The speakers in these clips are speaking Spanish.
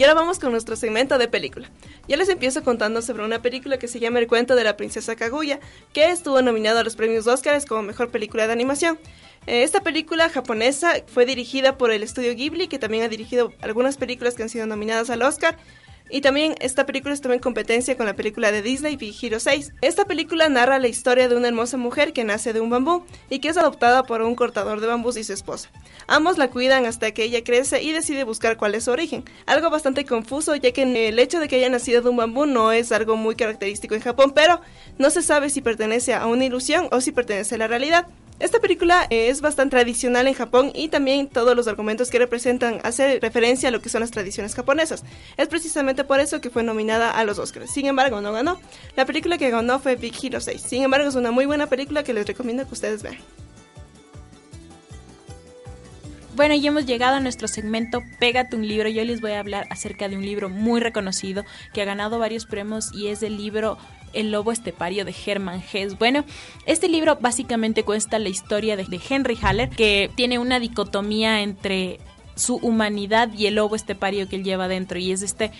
Y ahora vamos con nuestro segmento de película. Ya les empiezo contando sobre una película que se llama El cuento de la princesa Kaguya, que estuvo nominado a los premios Oscars como mejor película de animación. Eh, esta película japonesa fue dirigida por el estudio Ghibli, que también ha dirigido algunas películas que han sido nominadas al Oscar, y también esta película estuvo en competencia con la película de Disney Big Hero 6. Esta película narra la historia de una hermosa mujer que nace de un bambú y que es adoptada por un cortador de bambús y su esposa. Ambos la cuidan hasta que ella crece y decide buscar cuál es su origen. Algo bastante confuso ya que el hecho de que haya nacido de un bambú no es algo muy característico en Japón, pero no se sabe si pertenece a una ilusión o si pertenece a la realidad. Esta película es bastante tradicional en Japón y también todos los argumentos que representan hacen referencia a lo que son las tradiciones japonesas. Es precisamente por eso que fue nominada a los Oscars. Sin embargo, no ganó. La película que ganó fue Big Hero 6. Sin embargo, es una muy buena película que les recomiendo que ustedes vean. Bueno, y hemos llegado a nuestro segmento Pégate un libro. Yo les voy a hablar acerca de un libro muy reconocido que ha ganado varios premios y es el libro el lobo estepario de Hermann Hesse. Bueno, este libro básicamente cuenta la historia de, Henry Haller, que tiene una dicotomía entre su humanidad y el lobo estepario que él lleva dentro y es este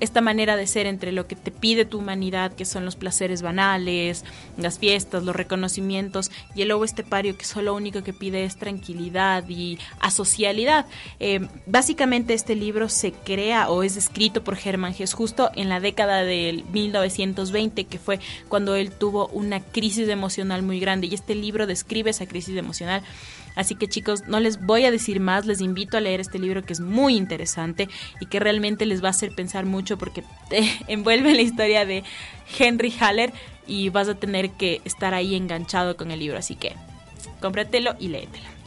esta manera de ser entre lo que te pide tu humanidad, que son los placeres banales, las fiestas, los reconocimientos, y el lobo estepario, que solo lo único que pide es tranquilidad y asocialidad. Eh, básicamente este libro se crea o es escrito por Germán Gess justo en la década del 1920, que fue cuando él tuvo una crisis emocional muy grande, y este libro describe esa crisis emocional Así que chicos, no les voy a decir más, les invito a leer este libro que es muy interesante y que realmente les va a hacer pensar mucho porque te envuelve en la historia de Henry Haller y vas a tener que estar ahí enganchado con el libro. Así que cómpratelo y léetelo.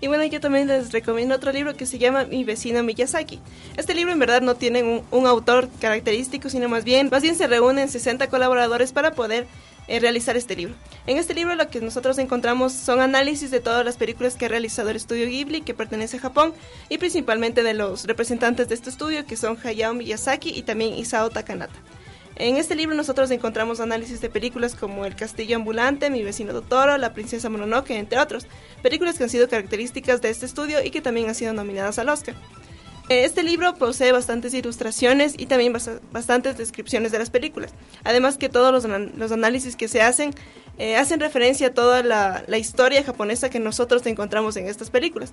Y bueno, yo también les recomiendo otro libro que se llama Mi vecino Miyazaki. Este libro en verdad no tiene un, un autor característico, sino más bien, más bien se reúnen 60 colaboradores para poder eh, realizar este libro. En este libro lo que nosotros encontramos son análisis de todas las películas que ha realizado el estudio Ghibli, que pertenece a Japón, y principalmente de los representantes de este estudio, que son Hayao Miyazaki y también Isao Takanata. En este libro nosotros encontramos análisis de películas como El Castillo Ambulante, Mi vecino Totoro, La Princesa Mononoke, entre otros, películas que han sido características de este estudio y que también han sido nominadas al Oscar. Este libro posee bastantes ilustraciones y también bastantes descripciones de las películas. Además que todos los, análisis que se hacen eh, hacen referencia a toda la historia japonesa que nosotros encontramos en estas películas.